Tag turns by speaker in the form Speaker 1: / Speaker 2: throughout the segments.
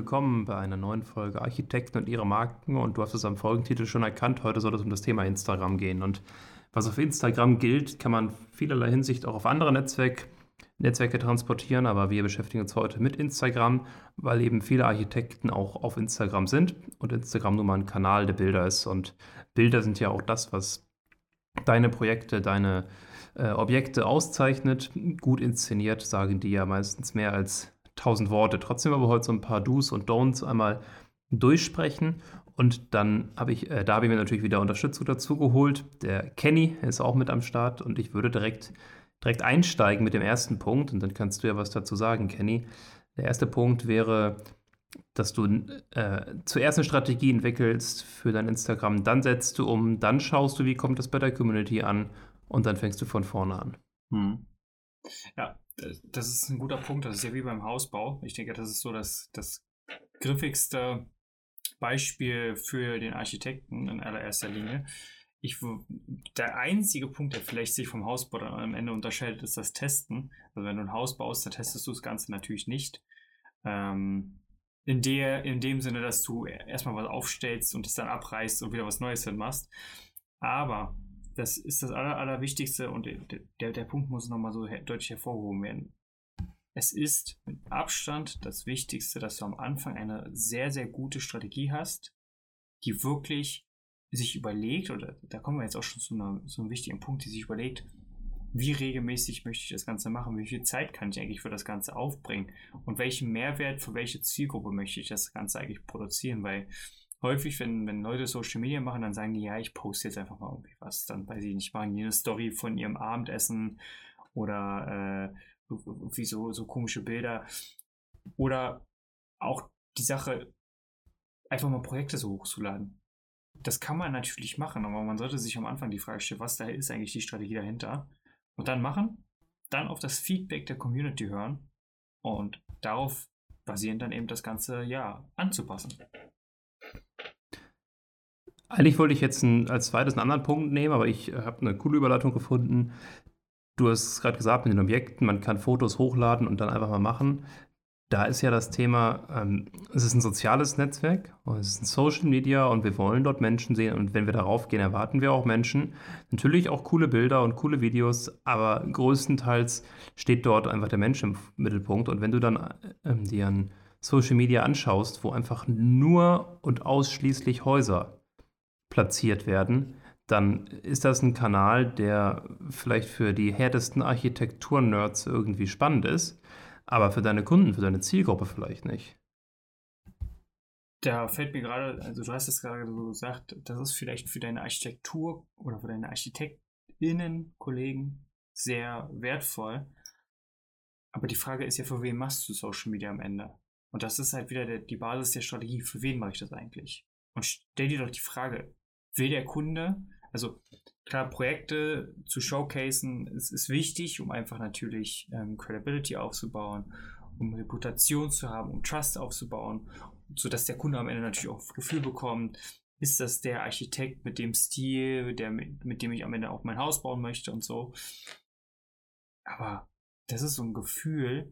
Speaker 1: willkommen bei einer neuen Folge Architekten und ihre Marken. Und du hast es am Folgentitel schon erkannt, heute soll es um das Thema Instagram gehen. Und was auf Instagram gilt, kann man vielerlei Hinsicht auch auf andere Netzwerk, Netzwerke transportieren, aber wir beschäftigen uns heute mit Instagram, weil eben viele Architekten auch auf Instagram sind und Instagram nun mal ein Kanal der Bilder ist. Und Bilder sind ja auch das, was deine Projekte, deine äh, Objekte auszeichnet. Gut inszeniert, sagen die ja meistens mehr als tausend Worte. Trotzdem aber heute so ein paar Do's und Don'ts einmal durchsprechen. Und dann habe ich, äh, da habe ich mir natürlich wieder Unterstützung dazu geholt. Der Kenny ist auch mit am Start und ich würde direkt, direkt einsteigen mit dem ersten Punkt und dann kannst du ja was dazu sagen, Kenny. Der erste Punkt wäre, dass du äh, zuerst eine Strategie entwickelst für dein Instagram, dann setzt du um, dann schaust du, wie kommt das bei der Community an und dann fängst du von vorne an. Hm.
Speaker 2: Ja, das ist ein guter Punkt. Das ist ja wie beim Hausbau. Ich denke, das ist so das, das griffigste Beispiel für den Architekten in allererster Linie. Ich, der einzige Punkt, der vielleicht sich vom Hausbau dann am Ende unterscheidet, ist das Testen. Also wenn du ein Haus baust, dann testest du das Ganze natürlich nicht. Ähm, in, der, in dem Sinne, dass du erstmal was aufstellst und es dann abreißt und wieder was Neues hinmachst. Aber das ist das Aller, Allerwichtigste und der, der Punkt muss nochmal so deutlich hervorgehoben werden. Es ist mit Abstand das Wichtigste, dass du am Anfang eine sehr, sehr gute Strategie hast, die wirklich sich überlegt, oder da kommen wir jetzt auch schon zu, einer, zu einem wichtigen Punkt, die sich überlegt, wie regelmäßig möchte ich das Ganze machen, wie viel Zeit kann ich eigentlich für das Ganze aufbringen und welchen Mehrwert für welche Zielgruppe möchte ich das Ganze eigentlich produzieren, weil häufig, wenn, wenn Leute Social Media machen, dann sagen die, ja, ich poste jetzt einfach mal irgendwie was. Dann weiß ich nicht, machen die eine Story von ihrem Abendessen oder äh, wie so, so komische Bilder. Oder auch die Sache, einfach mal Projekte so hochzuladen. Das kann man natürlich machen, aber man sollte sich am Anfang die Frage stellen, was da ist eigentlich die Strategie dahinter. Und dann machen, dann auf das Feedback der Community hören und darauf basierend dann eben das Ganze ja anzupassen.
Speaker 1: Eigentlich wollte ich jetzt ein, als zweites einen anderen Punkt nehmen, aber ich äh, habe eine coole Überleitung gefunden. Du hast gerade gesagt, mit den Objekten, man kann Fotos hochladen und dann einfach mal machen. Da ist ja das Thema, ähm, es ist ein soziales Netzwerk, es ist ein Social Media und wir wollen dort Menschen sehen und wenn wir darauf gehen, erwarten wir auch Menschen. Natürlich auch coole Bilder und coole Videos, aber größtenteils steht dort einfach der Mensch im Mittelpunkt und wenn du dann ähm, dir ein Social Media anschaust, wo einfach nur und ausschließlich Häuser platziert werden, dann ist das ein Kanal, der vielleicht für die härtesten Architektur-Nerds irgendwie spannend ist, aber für deine Kunden, für deine Zielgruppe vielleicht nicht.
Speaker 2: Da fällt mir gerade, also du hast es gerade so gesagt, das ist vielleicht für deine Architektur oder für deine ArchitektInnen, Kollegen sehr wertvoll. Aber die Frage ist ja, für wen machst du Social Media am Ende? Und das ist halt wieder der, die Basis der Strategie. Für wen mache ich das eigentlich? Und stell dir doch die Frage, will der Kunde, also klar, Projekte zu showcasen ist, ist wichtig, um einfach natürlich ähm, Credibility aufzubauen, um Reputation zu haben, um Trust aufzubauen, sodass der Kunde am Ende natürlich auch ein Gefühl bekommt, ist das der Architekt mit dem Stil, der, mit, mit dem ich am Ende auch mein Haus bauen möchte und so. Aber das ist so ein Gefühl,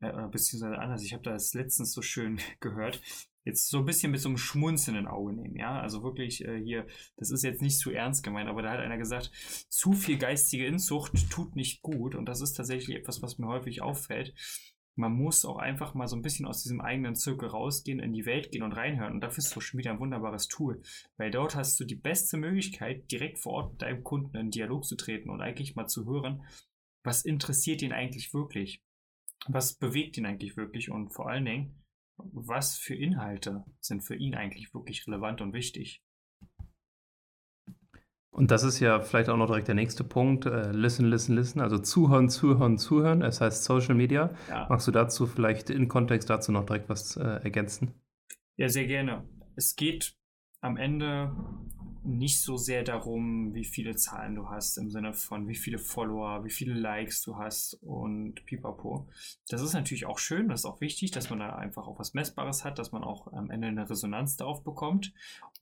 Speaker 2: äh, beziehungsweise anders, ich habe das letztens so schön gehört, jetzt so ein bisschen mit so einem schmunzelnden Auge nehmen, ja. Also wirklich äh, hier, das ist jetzt nicht zu ernst gemeint, aber da hat einer gesagt, zu viel geistige Inzucht tut nicht gut und das ist tatsächlich etwas, was mir häufig auffällt. Man muss auch einfach mal so ein bisschen aus diesem eigenen Zirkel rausgehen, in die Welt gehen und reinhören. Und dafür ist Social Media ein wunderbares Tool. Weil dort hast du die beste Möglichkeit, direkt vor Ort mit deinem Kunden in Dialog zu treten und eigentlich mal zu hören, was interessiert ihn eigentlich wirklich? Was bewegt ihn eigentlich wirklich? Und vor allen Dingen, was für Inhalte sind für ihn eigentlich wirklich relevant und wichtig?
Speaker 1: Und das ist ja vielleicht auch noch direkt der nächste Punkt. Äh, listen, listen, listen. Also zuhören, zuhören, zuhören. Es heißt Social Media. Ja. Magst du dazu vielleicht in Kontext dazu noch direkt was äh, ergänzen?
Speaker 2: Ja, sehr gerne. Es geht am Ende nicht so sehr darum, wie viele Zahlen du hast, im Sinne von wie viele Follower, wie viele Likes du hast und pipapo. Das ist natürlich auch schön, das ist auch wichtig, dass man da einfach auch was Messbares hat, dass man auch am Ende eine Resonanz darauf bekommt.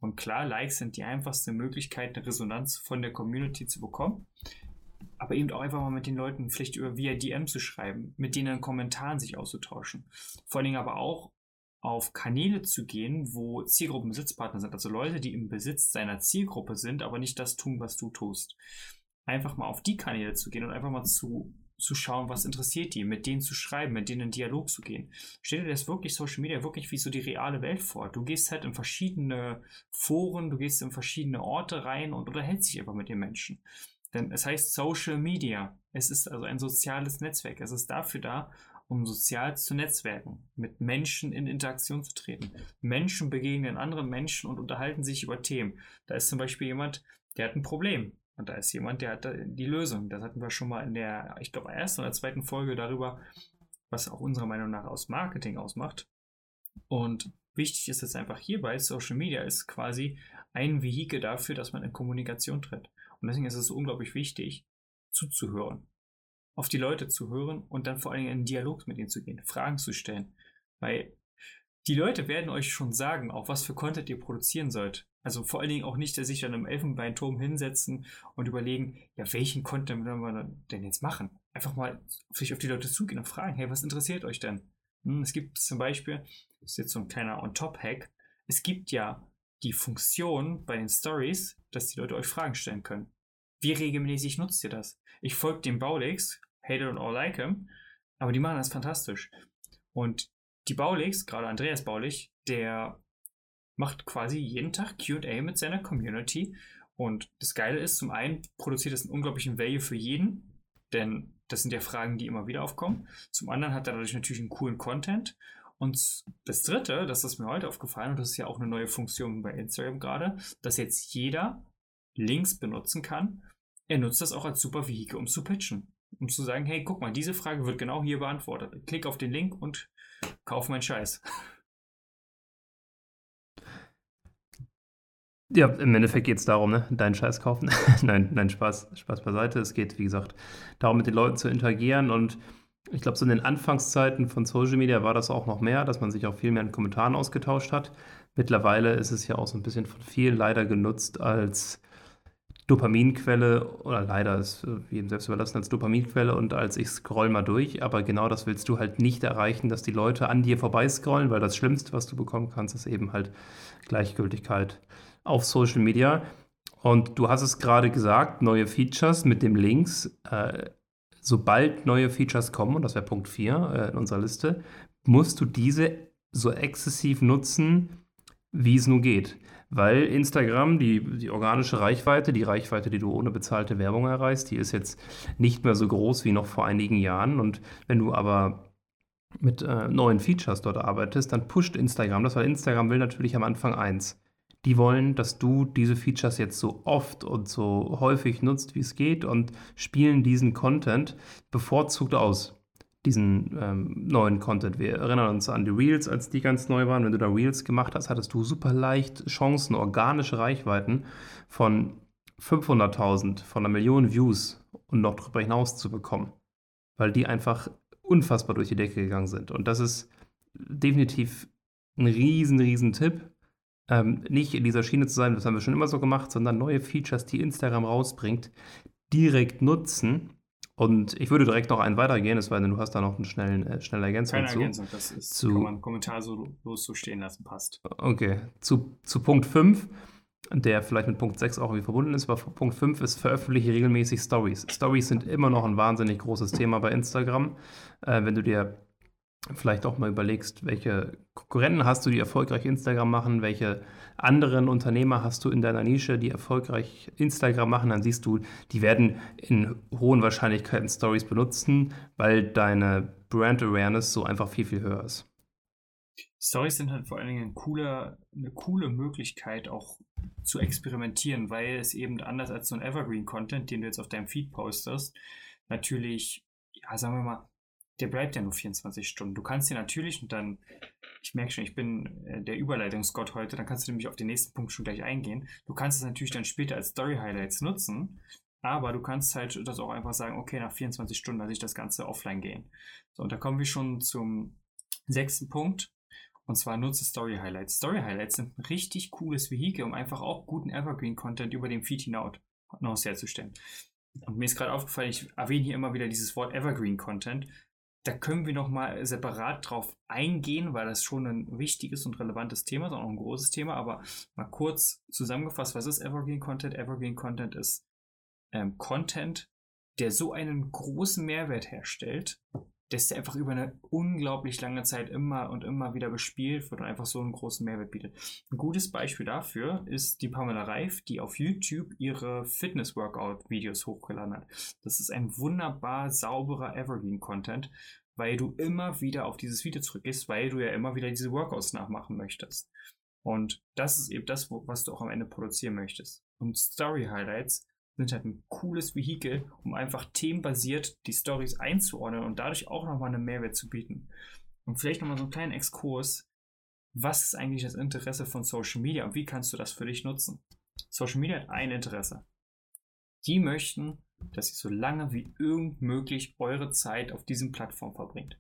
Speaker 2: Und klar, Likes sind die einfachste Möglichkeit, eine Resonanz von der Community zu bekommen. Aber eben auch einfach mal mit den Leuten vielleicht über via DM zu schreiben, mit denen in Kommentaren sich auszutauschen. Vor allen Dingen aber auch auf Kanäle zu gehen, wo Zielgruppenbesitzpartner sind, also Leute, die im Besitz seiner Zielgruppe sind, aber nicht das tun, was du tust. Einfach mal auf die Kanäle zu gehen und einfach mal zu, zu schauen, was interessiert die, mit denen zu schreiben, mit denen in Dialog zu gehen. Stell dir das wirklich Social Media wirklich wie so die reale Welt vor. Du gehst halt in verschiedene Foren, du gehst in verschiedene Orte rein und unterhältst dich einfach mit den Menschen. Denn es heißt Social Media. Es ist also ein soziales Netzwerk. Es ist dafür da, um sozial zu netzwerken, mit Menschen in Interaktion zu treten. Menschen begegnen anderen Menschen und unterhalten sich über Themen. Da ist zum Beispiel jemand, der hat ein Problem. Und da ist jemand, der hat die Lösung. Das hatten wir schon mal in der, ich glaube, ersten oder zweiten Folge darüber, was auch unserer Meinung nach aus Marketing ausmacht. Und wichtig ist jetzt einfach hierbei, Social Media ist quasi ein Vehikel dafür, dass man in Kommunikation tritt. Und deswegen ist es unglaublich wichtig, zuzuhören. Auf die Leute zu hören und dann vor allen Dingen in Dialog mit ihnen zu gehen, Fragen zu stellen. Weil die Leute werden euch schon sagen, auch was für Content ihr produzieren sollt. Also vor allen Dingen auch nicht, dass sich dann im Elfenbeinturm hinsetzen und überlegen, ja, welchen Content wollen wir denn jetzt machen? Einfach mal sich auf die Leute zugehen und fragen, hey, was interessiert euch denn? Hm, es gibt zum Beispiel, das ist jetzt so ein kleiner On-Top-Hack, es gibt ja die Funktion bei den Stories, dass die Leute euch Fragen stellen können. Wie regelmäßig nutzt ihr das? Ich folge dem Baulix, hate it or like him, aber die machen das fantastisch. Und die Baulix, gerade Andreas Baulich, der macht quasi jeden Tag QA mit seiner Community. Und das Geile ist, zum einen produziert es einen unglaublichen Value für jeden, denn das sind ja Fragen, die immer wieder aufkommen. Zum anderen hat er dadurch natürlich einen coolen Content. Und das dritte, das ist mir heute aufgefallen, und das ist ja auch eine neue Funktion bei Instagram gerade, dass jetzt jeder Links benutzen kann. Er nutzt das auch als super Vehikel, um zu pitchen. Um zu sagen, hey, guck mal, diese Frage wird genau hier beantwortet. Klick auf den Link und kauf meinen Scheiß.
Speaker 1: Ja, im Endeffekt geht es darum, ne? deinen Scheiß kaufen. nein, nein, Spaß, Spaß beiseite. Es geht, wie gesagt, darum, mit den Leuten zu interagieren. Und ich glaube, so in den Anfangszeiten von Social Media war das auch noch mehr, dass man sich auch viel mehr in Kommentaren ausgetauscht hat. Mittlerweile ist es ja auch so ein bisschen von vielen leider genutzt als Dopaminquelle, oder leider ist äh, jedem selbst überlassen als Dopaminquelle und als ich scroll mal durch, aber genau das willst du halt nicht erreichen, dass die Leute an dir vorbeiscrollen, weil das Schlimmste, was du bekommen kannst, ist eben halt Gleichgültigkeit auf Social Media. Und du hast es gerade gesagt, neue Features mit dem Links. Äh, sobald neue Features kommen, und das wäre Punkt 4 äh, in unserer Liste, musst du diese so exzessiv nutzen, wie es nur geht. Weil Instagram, die, die organische Reichweite, die Reichweite, die du ohne bezahlte Werbung erreichst, die ist jetzt nicht mehr so groß wie noch vor einigen Jahren. Und wenn du aber mit äh, neuen Features dort arbeitest, dann pusht Instagram das, weil Instagram will natürlich am Anfang eins die wollen, dass du diese Features jetzt so oft und so häufig nutzt, wie es geht und spielen diesen Content bevorzugt aus. Diesen ähm, neuen Content. Wir erinnern uns an die Reels, als die ganz neu waren. Wenn du da Reels gemacht hast, hattest du super leicht Chancen, organische Reichweiten von 500.000, von einer Million Views und noch darüber hinaus zu bekommen. Weil die einfach unfassbar durch die Decke gegangen sind. Und das ist definitiv ein riesen, riesen Tipp ähm, nicht in dieser Schiene zu sein, das haben wir schon immer so gemacht, sondern neue Features, die Instagram rausbringt, direkt nutzen. Und ich würde direkt noch einen weitergehen, es sei denn, du hast da noch eine schnelle, äh, schnelle Ergänzung
Speaker 2: Keine zu. Ergänzung, das ist, zu, kann man Kommentar so los so stehen lassen, passt.
Speaker 1: Okay, zu, zu Punkt 5, der vielleicht mit Punkt 6 auch irgendwie verbunden ist, aber Punkt 5 ist, veröffentliche regelmäßig Stories. Stories sind immer noch ein wahnsinnig großes Thema bei Instagram. Äh, wenn du dir vielleicht auch mal überlegst, welche Konkurrenten hast du, die erfolgreich Instagram machen, welche anderen Unternehmer hast du in deiner Nische, die erfolgreich Instagram machen, dann siehst du, die werden in hohen Wahrscheinlichkeiten Stories benutzen, weil deine Brand Awareness so einfach viel, viel höher ist.
Speaker 2: Stories sind halt vor allen Dingen ein cooler, eine coole Möglichkeit auch zu experimentieren, weil es eben anders als so ein Evergreen-Content, den du jetzt auf deinem Feed postest, natürlich, ja, sagen wir mal, der bleibt ja nur 24 Stunden. Du kannst dir natürlich, und dann, ich merke schon, ich bin äh, der Überleitungsgott heute, dann kannst du nämlich auf den nächsten Punkt schon gleich eingehen. Du kannst es natürlich dann später als Story-Highlights nutzen, aber du kannst halt das auch einfach sagen, okay, nach 24 Stunden lasse ich das Ganze offline gehen. So, und da kommen wir schon zum sechsten Punkt. Und zwar nutze Story Highlights. Story Highlights sind ein richtig cooles Vehikel, um einfach auch guten Evergreen-Content über den Feed hinaus herzustellen. Und mir ist gerade aufgefallen, ich erwähne hier immer wieder dieses Wort Evergreen Content. Da können wir nochmal separat drauf eingehen, weil das schon ein wichtiges und relevantes Thema ist, auch ein großes Thema. Aber mal kurz zusammengefasst, was ist Evergreen Content? Evergreen Content ist ähm, Content, der so einen großen Mehrwert herstellt, dass der einfach über eine unglaublich lange Zeit immer und immer wieder bespielt wird und einfach so einen großen Mehrwert bietet. Ein gutes Beispiel dafür ist die Pamela Reif, die auf YouTube ihre Fitness-Workout-Videos hochgeladen hat. Das ist ein wunderbar sauberer Evergreen-Content, weil du immer wieder auf dieses Video zurückgehst, weil du ja immer wieder diese Workouts nachmachen möchtest. Und das ist eben das, was du auch am Ende produzieren möchtest. Und Story Highlights sind halt ein cooles Vehikel, um einfach themenbasiert die Stories einzuordnen und dadurch auch nochmal einen Mehrwert zu bieten. Und vielleicht nochmal so einen kleinen Exkurs. Was ist eigentlich das Interesse von Social Media und wie kannst du das für dich nutzen? Social Media hat ein Interesse. Die möchten, dass ihr so lange wie irgend möglich eure Zeit auf diesen Plattformen verbringt.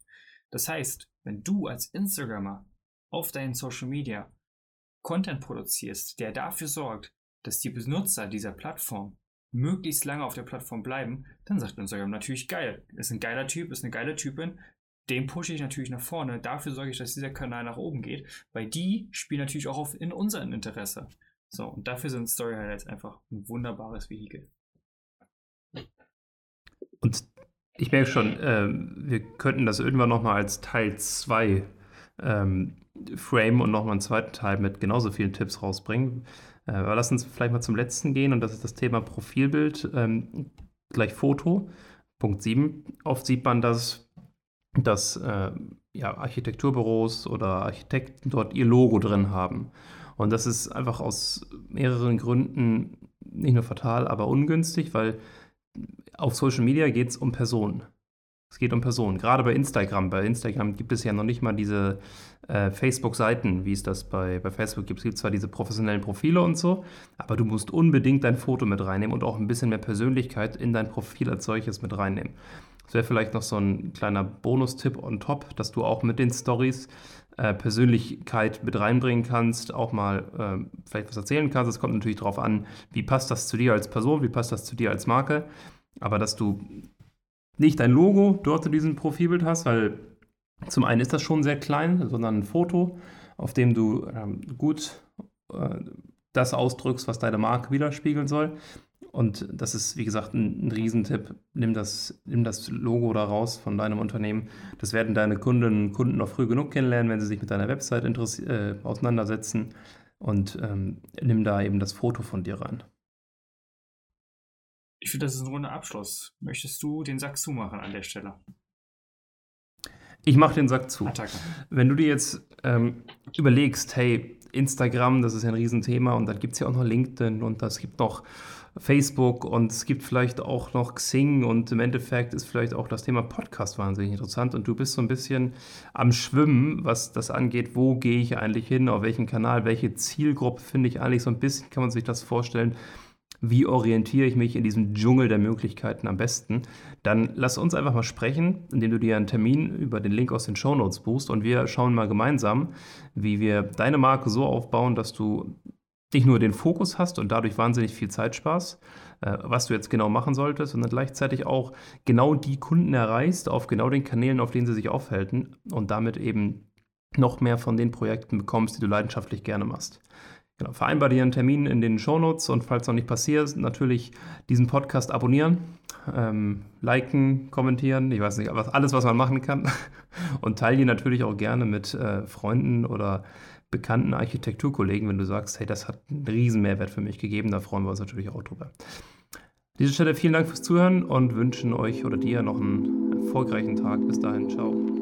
Speaker 2: Das heißt, wenn du als Instagrammer auf deinen Social Media Content produzierst, der dafür sorgt, dass die Benutzer dieser Plattform möglichst lange auf der Plattform bleiben, dann sagt Instagram natürlich geil. Ist ein geiler Typ, ist eine geile Typin. Den pushe ich natürlich nach vorne. Dafür sorge ich, dass dieser Kanal nach oben geht, weil die spielen natürlich auch auf in unserem Interesse. So, und dafür sind Story Highlights einfach ein wunderbares Vehikel.
Speaker 1: Und ich merke schon, äh, wir könnten das irgendwann nochmal als Teil 2 ähm, frame und nochmal einen zweiten Teil mit genauso vielen Tipps rausbringen. Äh, aber lass uns vielleicht mal zum letzten gehen und das ist das Thema Profilbild ähm, gleich Foto. Punkt 7. Oft sieht man, dass, dass äh, ja, Architekturbüros oder Architekten dort ihr Logo drin haben. Und das ist einfach aus mehreren Gründen nicht nur fatal, aber ungünstig, weil auf Social Media geht es um Personen. Es geht um Personen. Gerade bei Instagram. Bei Instagram gibt es ja noch nicht mal diese äh, Facebook-Seiten, wie es das bei, bei Facebook gibt. Es gibt zwar diese professionellen Profile und so, aber du musst unbedingt dein Foto mit reinnehmen und auch ein bisschen mehr Persönlichkeit in dein Profil als solches mit reinnehmen. Das wäre vielleicht noch so ein kleiner Bonustipp on top, dass du auch mit den Stories äh, Persönlichkeit mit reinbringen kannst, auch mal äh, vielleicht was erzählen kannst. Es kommt natürlich darauf an, wie passt das zu dir als Person, wie passt das zu dir als Marke. Aber dass du nicht dein Logo dort in diesem Profilbild hast, weil zum einen ist das schon sehr klein, sondern ein Foto, auf dem du ähm, gut äh, das ausdrückst, was deine Marke widerspiegeln soll. Und das ist, wie gesagt, ein, ein Riesentipp. Nimm das, nimm das Logo da raus von deinem Unternehmen. Das werden deine Kundinnen und Kunden noch früh genug kennenlernen, wenn sie sich mit deiner Website äh, auseinandersetzen. Und ähm, nimm da eben das Foto von dir rein.
Speaker 2: Ich finde, das ist ein runder Abschluss. Möchtest du den Sack zumachen an der Stelle?
Speaker 1: Ich mache den Sack zu. Attacke. Wenn du dir jetzt ähm, überlegst, hey, Instagram, das ist ja ein Riesenthema und dann gibt es ja auch noch LinkedIn und es gibt noch Facebook und es gibt vielleicht auch noch Xing und im Endeffekt ist vielleicht auch das Thema Podcast wahnsinnig interessant und du bist so ein bisschen am Schwimmen, was das angeht, wo gehe ich eigentlich hin, auf welchen Kanal, welche Zielgruppe finde ich eigentlich so ein bisschen, kann man sich das vorstellen, wie orientiere ich mich in diesem Dschungel der Möglichkeiten am besten, dann lass uns einfach mal sprechen, indem du dir einen Termin über den Link aus den Show Notes buchst und wir schauen mal gemeinsam, wie wir deine Marke so aufbauen, dass du nicht nur den Fokus hast und dadurch wahnsinnig viel Zeit sparst, äh, was du jetzt genau machen solltest, sondern gleichzeitig auch genau die Kunden erreichst auf genau den Kanälen, auf denen sie sich aufhalten und damit eben noch mehr von den Projekten bekommst, die du leidenschaftlich gerne machst. Genau, vereinbar dir einen Termin in den Shownotes und falls noch nicht passiert, natürlich diesen Podcast abonnieren, ähm, liken, kommentieren, ich weiß nicht, aber alles, was man machen kann. Und teile ihn natürlich auch gerne mit äh, Freunden oder bekannten Architekturkollegen, wenn du sagst, hey, das hat einen riesen Mehrwert für mich gegeben, da freuen wir uns natürlich auch drüber. An dieser Stelle vielen Dank fürs Zuhören und wünschen euch oder dir noch einen erfolgreichen Tag. Bis dahin, ciao.